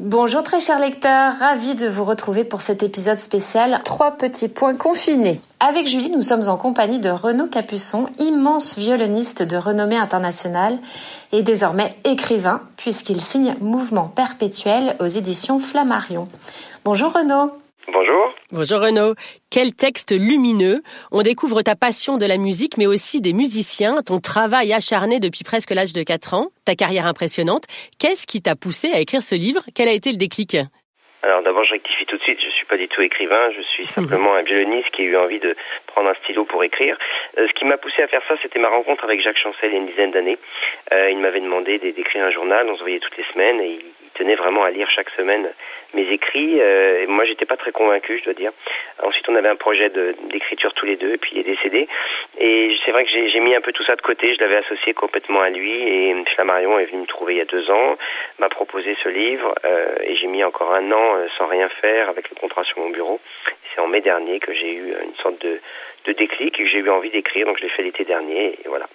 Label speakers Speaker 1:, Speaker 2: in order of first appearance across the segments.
Speaker 1: Bonjour très chers lecteurs, ravi de vous retrouver pour cet épisode spécial Trois petits points confinés. Avec Julie, nous sommes en compagnie de Renaud Capuçon, immense violoniste de renommée internationale et désormais écrivain puisqu'il signe Mouvement perpétuel aux éditions Flammarion. Bonjour Renaud.
Speaker 2: Bonjour.
Speaker 3: Bonjour Renaud. Quel texte lumineux. On découvre ta passion de la musique, mais aussi des musiciens, ton travail acharné depuis presque l'âge de 4 ans, ta carrière impressionnante. Qu'est-ce qui t'a poussé à écrire ce livre? Quel a été le déclic?
Speaker 2: Alors d'abord, je rectifie tout de suite, je suis pas du tout écrivain, je suis simplement un violoniste qui a eu envie de prendre un stylo pour écrire. Euh, ce qui m'a poussé à faire ça, c'était ma rencontre avec Jacques Chancel il y a une dizaine d'années. Euh, il m'avait demandé d'écrire un journal, on se voyait toutes les semaines et il tenait vraiment à lire chaque semaine mes écrits. Euh, et moi, j'étais pas très convaincu, je dois dire. Ensuite, on avait un projet d'écriture tous les deux, et puis il est décédé. Et c'est vrai que j'ai mis un peu tout ça de côté. Je l'avais associé complètement à lui. Et Flammarion est venu me trouver il y a deux ans, m'a proposé ce livre, euh, et j'ai mis encore un an euh, sans rien faire avec le contrat sur mon bureau. C'est en mai dernier que j'ai eu une sorte de, de déclic et que j'ai eu envie d'écrire. Donc, je l'ai fait l'été dernier, et voilà.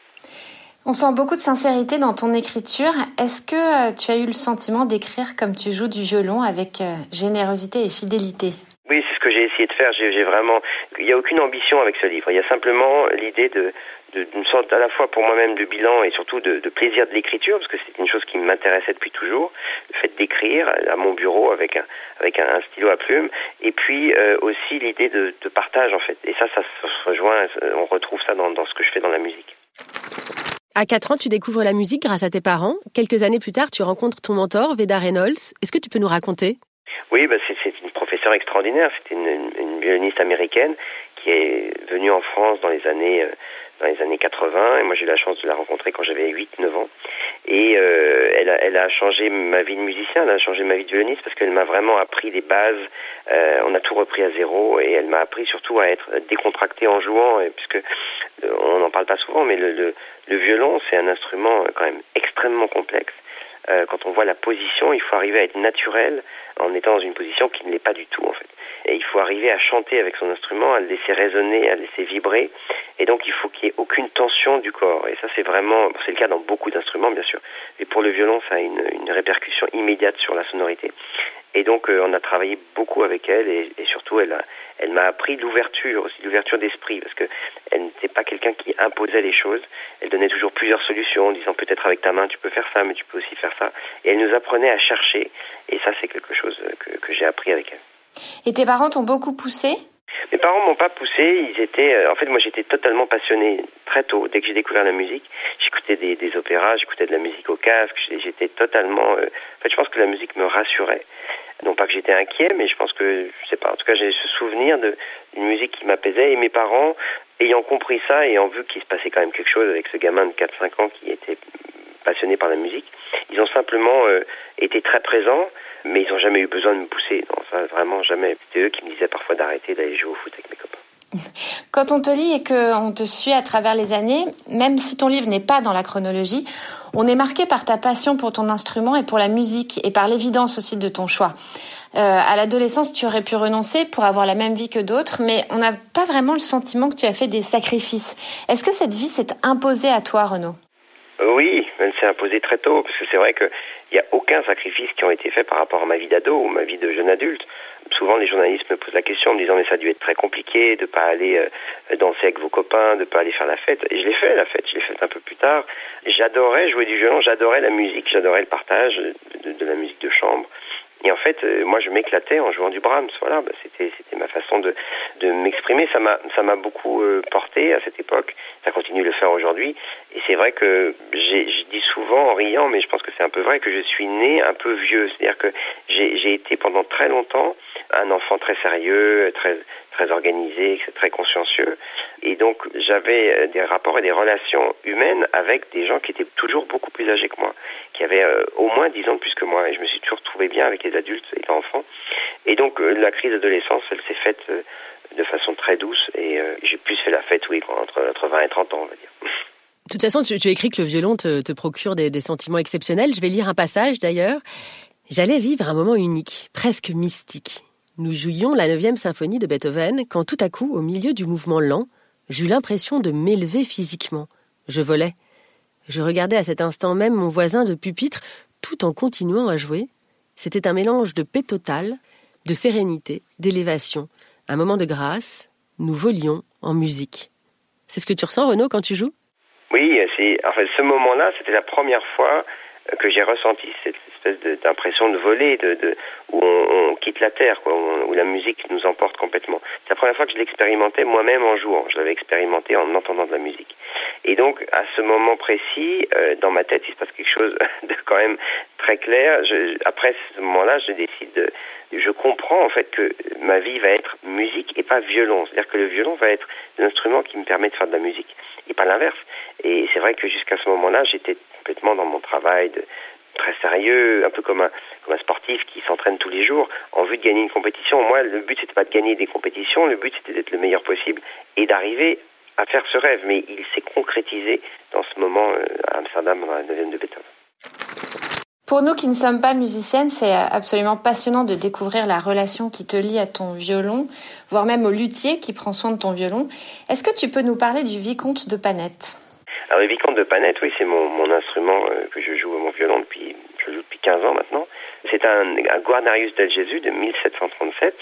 Speaker 1: On sent beaucoup de sincérité dans ton écriture. Est-ce que euh, tu as eu le sentiment d'écrire comme tu joues du violon avec euh, générosité et fidélité?
Speaker 2: Oui, c'est ce que j'ai essayé de faire. J'ai vraiment, il n'y a aucune ambition avec ce livre. Il y a simplement l'idée de d'une sorte à la fois pour moi-même de bilan et surtout de, plaisir de l'écriture parce que c'est une chose qui m'intéressait depuis toujours le fait d'écrire à mon bureau avec un avec un, stylo à plume et puis euh, aussi l'idée de, partage en fait et ça ça se rejoint on retrouve ça dans ce que je fais dans la musique
Speaker 3: à 4 ans, tu découvres la musique grâce à tes parents. Quelques années plus tard, tu rencontres ton mentor, Veda Reynolds. Est-ce que tu peux nous raconter?
Speaker 2: Oui, bah c'est une professeure extraordinaire. C'était une, une, violoniste américaine qui est venue en France dans les années euh, dans les années 80 et moi j'ai eu la chance de la rencontrer quand j'avais 8 9 ans. Et euh, elle, a, elle a changé ma vie de musicien, elle a changé ma vie de violoniste parce qu'elle m'a vraiment appris des bases, euh, on a tout repris à zéro et elle m'a appris surtout à être décontracté en jouant et, puisque euh, on n'en parle pas souvent mais le, le, le violon c'est un instrument quand même extrêmement complexe euh, quand on voit la position, il faut arriver à être naturel en étant dans une position qui ne l'est pas du tout en fait. Et il faut arriver à chanter avec son instrument, à le laisser résonner, à le laisser vibrer. Et donc il faut qu'il n'y ait aucune tension du corps. Et ça c'est vraiment, c'est le cas dans beaucoup d'instruments bien sûr. Mais pour le violon, ça a une, répercussion immédiate sur la sonorité. Et donc euh, on a travaillé beaucoup avec elle et surtout elle a, elle m'a appris l'ouverture aussi, l'ouverture d'esprit parce que elle n'était pas quelqu'un qui imposait les choses. Elle donnait toujours plusieurs solutions en disant peut-être avec ta main tu peux faire ça mais tu peux aussi faire ça. Et elle nous apprenait à chercher et ça c'est quelque chose que, que j'ai appris avec elle.
Speaker 1: Et tes parents t'ont beaucoup poussé?
Speaker 2: Mes parents m'ont pas poussé, ils étaient euh, en fait moi j'étais totalement passionné très tôt dès que j'ai découvert la musique, j'écoutais des, des opéras, j'écoutais de la musique au casque, j'étais totalement euh, en fait je pense que la musique me rassurait. Non pas que j'étais inquiet, mais je pense que je sais pas en tout cas j'ai ce souvenir d'une musique qui m'apaisait et mes parents ayant compris ça ayant vu qu'il se passait quand même quelque chose avec ce gamin de 4 5 ans qui était passionné par la musique, ils ont simplement euh, été très présents mais ils n'ont jamais eu besoin de me pousser. Non, ça, vraiment jamais. C'était eux qui me disaient parfois d'arrêter d'aller jouer au foot avec mes copains.
Speaker 1: Quand on te lit et qu'on te suit à travers les années, même si ton livre n'est pas dans la chronologie, on est marqué par ta passion pour ton instrument et pour la musique et par l'évidence aussi de ton choix. Euh, à l'adolescence, tu aurais pu renoncer pour avoir la même vie que d'autres, mais on n'a pas vraiment le sentiment que tu as fait des sacrifices. Est-ce que cette vie s'est imposée à toi, Renaud?
Speaker 2: Oui, elle s'est imposée très tôt, parce que c'est vrai que il n'y a aucun sacrifice qui ont été faits par rapport à ma vie d'ado ou ma vie de jeune adulte. Souvent, les journalistes me posent la question en me disant mais ça a dû être très compliqué de pas aller euh, danser avec vos copains, de pas aller faire la fête. Et je l'ai fait la fête, je l'ai faite un peu plus tard. J'adorais jouer du violon, j'adorais la musique, j'adorais le partage de, de, la musique de chambre. Et en fait, euh, moi, je m'éclatais en jouant du Brahms. Voilà, bah, c'était c'était ma façon de de m'exprimer. Ça m'a ça m'a beaucoup euh, porté à cette époque. Ça continue de le faire aujourd'hui. Et c'est vrai que je dis souvent en riant, mais je pense que c'est un peu vrai que je suis né un peu vieux. C'est-à-dire que j'ai été pendant très longtemps un enfant très sérieux, très très organisé, très consciencieux. Et donc j'avais euh, des rapports et des relations humaines avec des gens qui étaient toujours beaucoup plus âgés que moi, qui avaient euh, au moins dix ans de plus que moi. Et je me suis toujours trouvé bien avec les adultes et les enfants. Et donc euh, la crise d'adolescence, elle s'est faite de façon très douce et j'ai plus fait la fête, oui, entre, entre 20 et 30 ans, on va dire.
Speaker 3: De toute façon, tu, tu écris que le violon te, procure des sentiments exceptionnels. Je vais lire un passage d'ailleurs. J'allais vivre un moment unique, presque mystique. Nous jouions la neuvième symphonie de Beethoven quand tout à coup, au milieu du mouvement lent, j'eus l'impression de m'élever physiquement. Je volais. Je regardais à cet instant même mon voisin de pupitre tout en continuant à jouer. C'était un mélange de paix totale, de sérénité, d'élévation, un moment de grâce. Nous volions en musique. C'est ce que tu ressens, Renaud, quand tu joues?
Speaker 2: Oui, c'est en fait ce moment-là, c'était la première fois que j'ai ressenti cette espèce d'impression de, voler, de, de où on, on, quitte la terre, quoi, où, la musique nous emporte complètement. C'est la première fois que je l'expérimentais moi-même en jouant. Je l'avais expérimenté en entendant de la musique. Et donc, à ce moment précis, euh, dans ma tête, il se passe quelque chose de quand même très clair. Après ce moment-là, je décide de, je comprends en fait que ma vie va être musique et pas violon. C'est-à-dire que le violon va être l'instrument qui me permet de faire de la musique et pas l'inverse. Et c'est vrai que jusqu'à ce moment-là, j'étais complètement dans mon travail très sérieux, un peu comme un, comme un sportif qui s'entraîne tous les jours en vue de gagner une compétition. Moi, le but, c'était pas de gagner des compétitions, le but, c'était d'être le meilleur possible et d'arriver à faire ce rêve. Mais il s'est concrétisé dans ce moment euh, à Amsterdam, dans la 9 de Beethoven.
Speaker 1: Pour nous qui ne sommes pas musiciennes, c'est absolument passionnant de découvrir la relation qui te lie à ton violon, voire même au luthier qui prend soin de ton violon. Est-ce que tu peux nous parler du vicomte de Panette?
Speaker 2: Alors le vicomte de Panette, oui, c'est mon, instrument euh, que je joue mon violon depuis, je joue depuis 15 ans maintenant. C'est un, un Guarnarius del Jésus de 1737.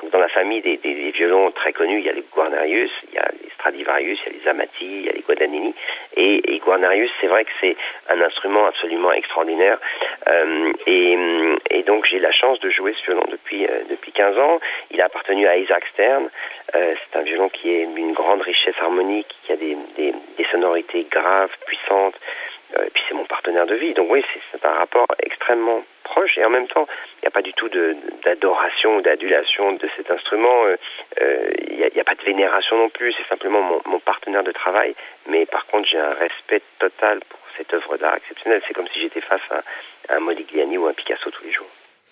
Speaker 2: Donc dans la famille des, des, des, violons très connus, il y a les Guarnarius, il y a les Stradivarius, il y a les Amati, il y a les Guadagnini. Et, et Guarnarius, c'est vrai que c'est un instrument absolument extraordinaire. Euh, et, et, donc j'ai la chance de jouer ce violon depuis euh, depuis 15 ans. Il a appartenu à Isaac Stern. Euh, c'est un violon qui est une grande richesse harmonique, qui a des, des, des sonorités graves, puissantes. Euh, et puis c'est mon partenaire de vie. Donc oui, c'est un rapport extrêmement proche et en même temps, il n'y a pas du tout d'adoration ou d'adulation de cet instrument. Euh, euh, il n'y a, a, pas de vénération non plus. C'est simplement mon, mon, partenaire de travail. Mais par contre, j'ai un respect total pour cette œuvre d'art exceptionnelle. C'est comme si j'étais face à, à un Modigliani ou un Picasso tous les jours.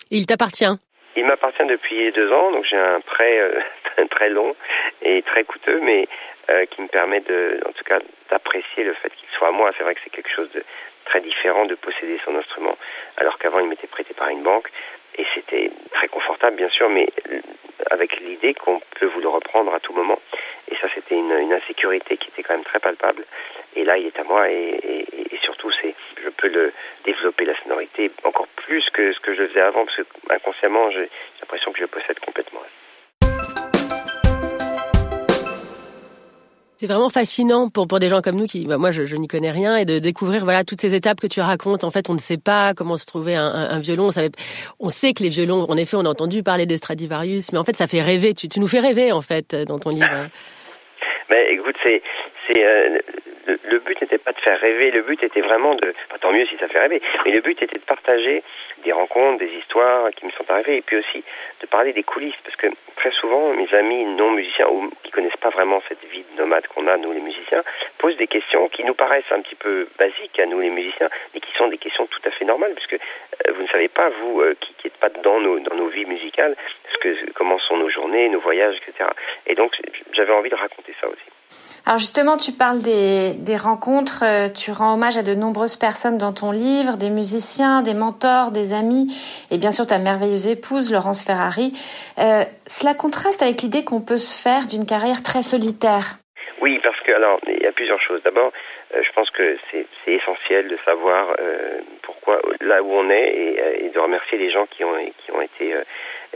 Speaker 3: Il t'appartient
Speaker 2: il m'appartient depuis deux ans, donc j'ai un prêt euh, très long et très coûteux, mais euh, qui me permet de, en tout cas, d'apprécier le fait qu'il soit à moi. C'est vrai que c'est quelque chose de très différent de posséder son instrument, alors qu'avant il m'était prêté par une banque et c'était très confortable bien sûr, mais avec l'idée qu'on peut vous le reprendre à tout moment. Et ça, c'était une, insécurité qui était quand même très palpable. Et là, il est à moi et, surtout, je peux le développer la sonorité encore plus que ce que je faisais avant, parce que inconsciemment, j'ai l'impression que je le possède complètement.
Speaker 3: C'est vraiment fascinant pour pour des gens comme nous qui, bah moi, je, je n'y connais rien et de découvrir voilà toutes ces étapes que tu racontes. En fait, on ne sait pas comment se trouver un, un, violon. On, savait, on sait que les violons, en effet, on a entendu parler des Stradivarius, mais en fait, ça fait rêver. Tu, tu nous fais rêver en fait dans ton livre.
Speaker 2: Mais écoute, c'est c'est euh, le, but n'était pas de faire rêver, le but était vraiment de, enfin, tant mieux si ça fait rêver, mais le but était de partager des rencontres, des histoires qui me sont arrivées, et puis aussi de parler des coulisses, parce que très souvent, mes amis non musiciens ou qui connaissent pas vraiment cette vie de nomade qu'on a, nous les musiciens, posent des questions qui nous paraissent un petit peu basiques à nous les musiciens, mais qui sont des questions tout à fait normales, puisque euh, vous ne savez pas, vous euh, qui n'êtes pas dans nos, dans nos vies musicales, ce que, comment sont nos journées, nos voyages, etc. Et donc, j'avais envie de raconter ça aussi.
Speaker 1: Alors justement, tu parles des, rencontres, euh, tu rends hommage à de nombreuses personnes dans ton livre, des musiciens, des mentors, des amis, et bien sûr ta merveilleuse épouse, Laurence Ferrari. Euh, cela contraste avec l'idée qu'on peut se faire d'une carrière très solitaire.
Speaker 2: Oui, parce que alors il y a plusieurs choses. D'abord, euh, je pense que c'est essentiel de savoir pourquoi là où on est et, et, de remercier les gens qui ont qui ont été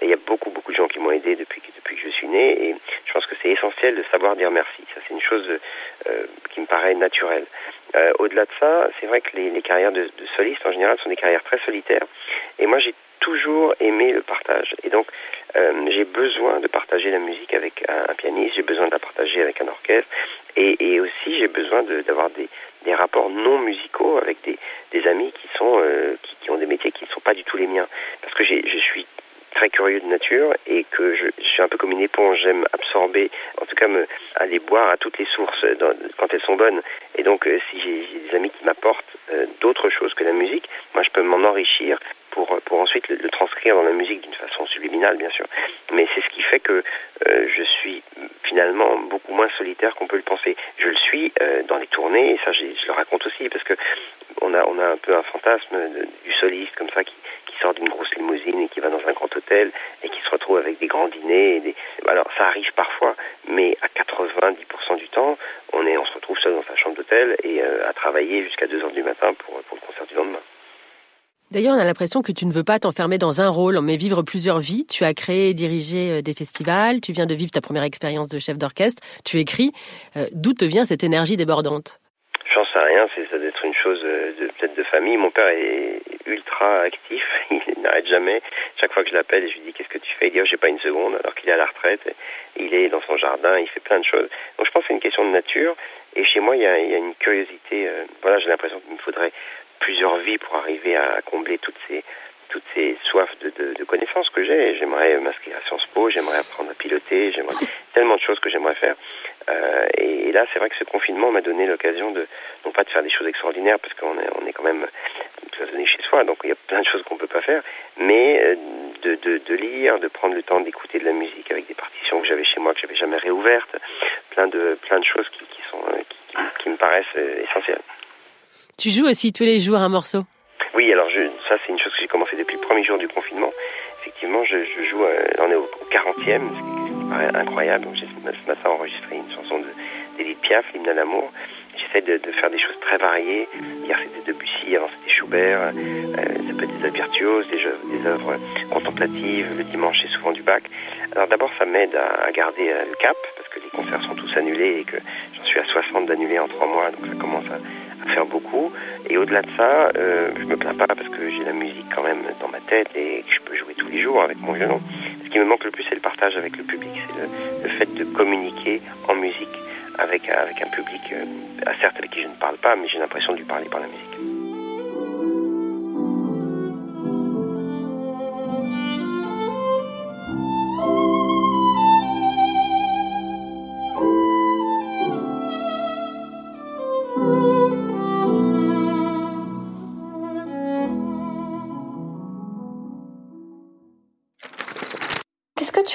Speaker 2: il y a beaucoup, beaucoup de gens qui m'ont aidé depuis, depuis que je suis né et je pense que c'est essentiel de savoir dire merci. Ça, c'est une chose euh, qui me paraît naturelle. Euh, Au-delà de ça, c'est vrai que les, carrières de, solistes, en général, sont des carrières très solitaires. Et moi, j'ai toujours aimé le partage. Et donc, euh, j'ai besoin de partager la musique avec un, pianiste, j'ai besoin de la partager avec un orchestre. Et, aussi, j'ai besoin d'avoir de, des, des rapports non musicaux avec des, des amis qui sont qui, ont des métiers qui ne sont pas du tout les miens. Parce que je suis très curieux de nature et que je, suis un peu comme une éponge. J'aime absorber, en tout cas aller boire à toutes les sources dans, quand elles sont bonnes. Et donc, euh, si j'ai des amis qui m'apportent euh, d'autres choses que la musique, moi, je peux m'en enrichir pour, pour ensuite le, transcrire dans la musique d'une façon subliminale, bien sûr. Mais c'est ce qui fait que euh, je suis finalement beaucoup moins solitaire qu'on peut le penser. Je le suis euh, dans les tournées, et ça je, le raconte aussi, parce que on a, on a un peu un fantasme du soliste comme ça qui, qui sort d'une grosse limousine et qui va dans un grand hôtel et qui se retrouve avec des grands dîners. Et des... Alors ça arrive parfois, mais à 90% du temps, on, est, on se retrouve seul dans sa chambre d'hôtel et euh, à travailler jusqu'à 2 heures du matin pour, pour le concert du lendemain.
Speaker 3: D'ailleurs, on a l'impression que tu ne veux pas t'enfermer dans un rôle, mais vivre plusieurs vies. Tu as créé et dirigé euh, des festivals, tu viens de vivre ta première expérience de chef d'orchestre, tu écris. Euh, d'où te vient cette énergie débordante?
Speaker 2: J'en sais rien, c'est euh, de peut-être de famille. Mon père est ultra actif, il n'arrête jamais. Chaque fois que je l'appelle je lui dis qu'est-ce que tu fais, il dit oh, j'ai pas une seconde alors qu'il est à la retraite. Il est dans son jardin, il fait plein de choses. Donc je pense que c'est une question de nature. Et chez moi, il y a, il y a une curiosité. voilà, j'ai l'impression qu'il me faudrait plusieurs vies pour arriver à combler toutes ces toutes ces soifs de, de, de connaissances que j'ai. J'aimerais m'inscrire à Sciences Po, j'aimerais apprendre à piloter, j'aimerais tellement de choses que j'aimerais faire. Euh, et, là, c'est vrai que ce confinement m'a donné l'occasion de non pas de faire des choses extraordinaires parce qu'on est on est quand même cloisonné chez soi, donc il y a plein de choses qu'on peut pas faire, mais euh, de, de, de, lire, de prendre le temps d'écouter de la musique avec des partitions que j'avais chez moi que j'avais jamais réouvertes, plein de plein de choses qui, qui sont euh, qui, qui me paraissent essentielles.
Speaker 3: Tu joues aussi tous les jours un morceau
Speaker 2: Oui, alors je, ça c'est une chose que j'ai commencé depuis le premier jour du confinement. Effectivement, je, je joue, euh, on est au, 40e, ce qui paraît incroyable. J'ai ce matin enregistré une chanson d'Edith Piaf, l'hymne à l'amour. J'essaie de, de, faire des choses très variées. Hier c'était Debussy, avant c'était Schubert, euh, ça peut être des œuvres virtuoses, des, œuvres, des œuvres contemplatives. Le dimanche c'est souvent du bac. Alors d'abord ça m'aide à, à, garder euh, le cap parce que les concerts sont tous annulés et que j'en suis à 60 d'annulés en trois mois, donc ça commence à faire beaucoup. Et au-delà de ça, euh, je me plains pas parce que j'ai la musique quand même dans ma tête et que je peux jouer tous les jours avec mon violon. Ce qui me manque le plus, c'est le partage avec le public. C'est le, fait de communiquer en musique avec, avec un public, euh, certes avec qui je ne parle pas, mais j'ai l'impression de lui parler par la musique.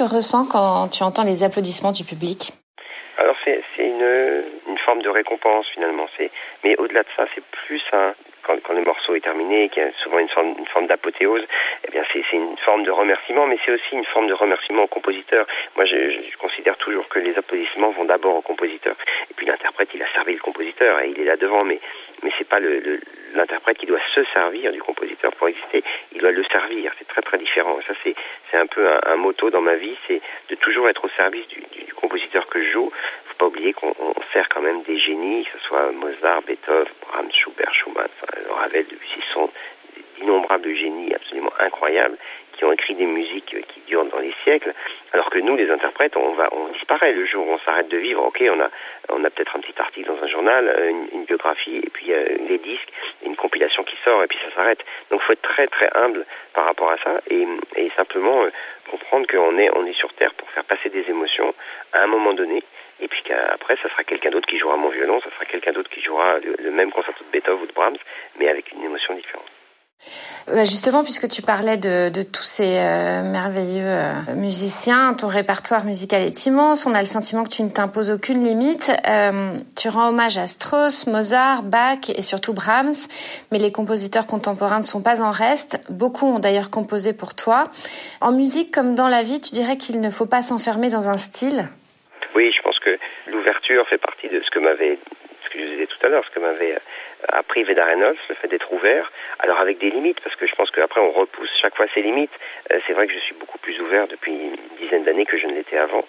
Speaker 1: Tu ressens quand tu entends les applaudissements du public
Speaker 2: Alors c'est une, forme de récompense finalement. Mais au-delà de ça, c'est plus un, quand, le morceau est terminé, qu'il y a souvent une forme, une forme d'apothéose, eh bien c'est une forme de remerciement, mais c'est aussi une forme de remerciement au compositeur. Moi, je, je considère toujours que les applaudissements vont d'abord au compositeur, et puis l'interprète, il a servi le compositeur et il est là devant, mais mais c'est pas l'interprète qui doit se servir du compositeur pour exister, il doit le servir. C'est très très différent. Ça c'est un peu un, motto dans ma vie, c'est de toujours être au service du, compositeur que je joue. Faut pas oublier qu'on sert quand même des génies, que ce soit Mozart, Beethoven, Brahms, Schubert, Schumann, Ravel, Debussy, sont d'innombrables génies absolument incroyables qui ont écrit des musiques qui durent dans les siècles, alors que nous, les interprètes, on va, on disparaît le jour où on s'arrête de vivre. Ok, on a, on a peut-être un petit article dans un journal, une, biographie, et puis euh, les disques, une compilation qui sort, et puis ça s'arrête. Donc, faut être très très humble par rapport à ça, et, simplement euh, comprendre qu'on est, on est sur terre pour faire passer des émotions à un moment donné, et puis qu'après, ça sera quelqu'un d'autre qui jouera mon violon, ça sera quelqu'un d'autre qui jouera le même concerto de Beethoven ou de Brahms, mais avec une émotion différente.
Speaker 1: Bah, justement, puisque tu parlais de, tous ces euh, merveilleux euh, musiciens, ton répertoire musical est immense, on a le sentiment que tu ne t'imposes aucune limite. Euh, tu rends hommage à Strauss, Mozart, Bach et surtout Brahms, mais les compositeurs contemporains ne sont pas en reste. Beaucoup ont d'ailleurs composé pour toi. En musique comme dans la vie, tu dirais qu'il ne faut pas s'enfermer dans un style?
Speaker 2: Oui, je pense que l'ouverture fait partie de ce que m'avait, ce que je disais tout à l'heure, ce que m'avait appris Veda Reynolds, le fait d'être ouvert, alors avec des limites, parce que je pense qu'après on repousse chaque fois ses limites. Euh, c'est vrai que je suis beaucoup plus ouvert depuis une dizaine d'années que je ne l'étais avant.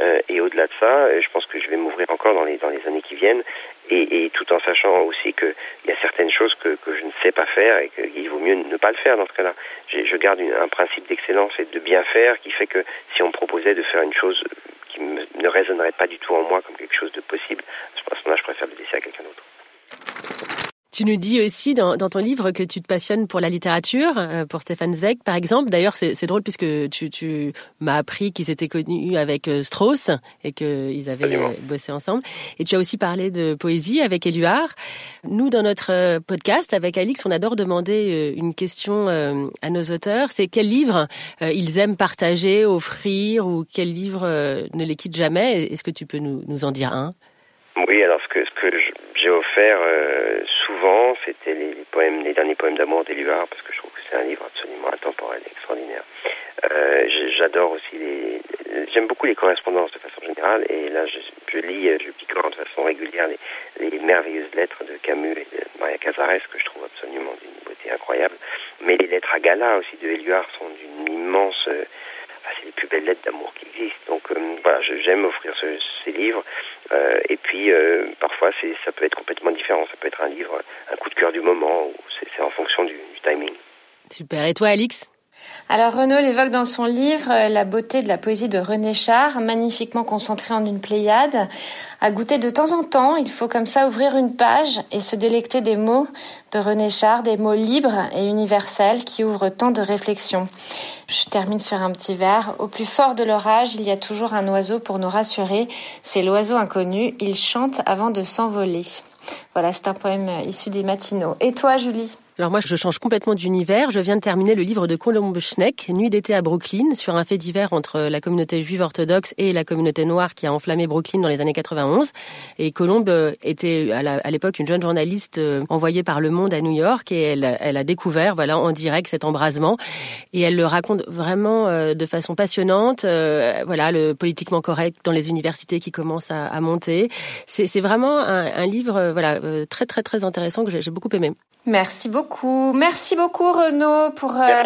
Speaker 2: Euh, et au-delà de ça, euh, je pense que je vais m'ouvrir encore dans les, dans les années qui viennent, et, et tout en sachant aussi qu'il y a certaines choses que, que je ne sais pas faire et qu'il vaut mieux ne pas le faire dans ce cas-là. Je garde une, un principe d'excellence et de bien faire qui fait que si on me proposait de faire une chose qui ne résonnerait pas du tout en moi comme quelque chose de possible, à ce moment-là, je préfère le laisser à quelqu'un d'autre.
Speaker 3: Tu nous dis aussi dans, ton livre que tu te passionnes pour la littérature, euh, pour Stefan Zweig par exemple. D'ailleurs, c'est drôle puisque tu, tu m'as appris qu'ils étaient connus avec euh, Strauss et qu'ils avaient euh, bossé ensemble. Et tu as aussi parlé de poésie avec Éluard. Nous, dans notre podcast, avec Alix, on adore demander une question à nos auteurs. C'est quel livre ils aiment partager, offrir ou quel livre ne les quitte jamais? Est-ce que tu peux nous, nous en dire un?
Speaker 2: Oui, alors ce que, offert souvent, c'était les, derniers poèmes d'amour d'Éluard, parce que je trouve que c'est un livre absolument intemporel, extraordinaire. Euh, j'adore aussi les, j'aime beaucoup les correspondances de façon générale, et là je, je lis, je picore de façon régulière les, les, merveilleuses lettres de Camus et de Maria Casares que je trouve absolument d'une beauté incroyable. Mais les lettres à Gala aussi de Éluard sont d'une immense c'est les plus belles lettres d'amour qui existent. Voilà, j'aime offrir ces livres. Euh, et puis euh, parfois, ça peut être complètement différent. Ça peut être un livre, un coup de cœur du moment, c'est en fonction du, du timing.
Speaker 3: Super. Et toi, Alix?
Speaker 1: Alors Renaud l'évoque dans son livre euh, la beauté de la poésie de René Char, magnifiquement concentrée en une pléiade. À goûter de temps en temps, il faut comme ça ouvrir une page et se délecter des mots de René Char, des mots libres et universels qui ouvrent tant de réflexions. Je termine sur un petit vers. Au plus fort de l'orage, il y a toujours un oiseau pour nous rassurer. C'est l'oiseau inconnu. Il chante avant de s'envoler. Voilà, c'est un poème issu des matinaux. Et toi, Julie?
Speaker 3: Alors moi, je change complètement d'univers. Je viens de terminer le livre de Colombe Schneck, Nuit d'été à Brooklyn, sur un fait divers entre la communauté juive orthodoxe et la communauté noire qui a enflammé Brooklyn dans les années 91. Et Colombe était à l'époque une jeune journaliste euh, envoyée par Le Monde à New York et elle, a découvert, voilà, en direct cet embrasement. Et elle le raconte vraiment euh, de façon passionnante. Euh, voilà, le politiquement correct dans les universités qui commence à, monter. C'est vraiment un, un livre, voilà, très très très intéressant que j'ai beaucoup aimé.
Speaker 1: Merci beaucoup. Merci beaucoup Renaud pour,
Speaker 2: euh,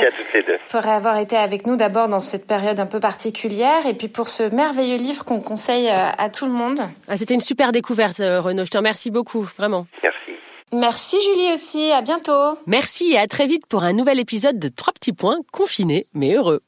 Speaker 1: pour avoir été avec nous d'abord dans cette période un peu particulière et puis pour ce merveilleux livre qu'on conseille euh, à tout le monde.
Speaker 3: Ah, C'était une super découverte euh, Renaud. Je te remercie beaucoup, vraiment.
Speaker 2: Merci.
Speaker 1: Merci Julie aussi. À bientôt.
Speaker 3: Merci et à très vite pour un nouvel épisode de Trois petits points confinés mais heureux.